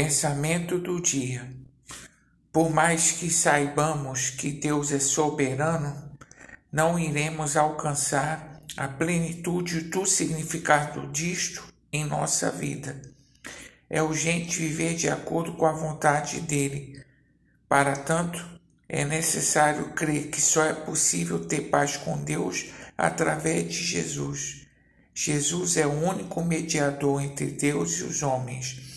Pensamento do dia. Por mais que saibamos que Deus é soberano, não iremos alcançar a plenitude do significado disto em nossa vida. É urgente viver de acordo com a vontade dele. Para tanto, é necessário crer que só é possível ter paz com Deus através de Jesus. Jesus é o único mediador entre Deus e os homens.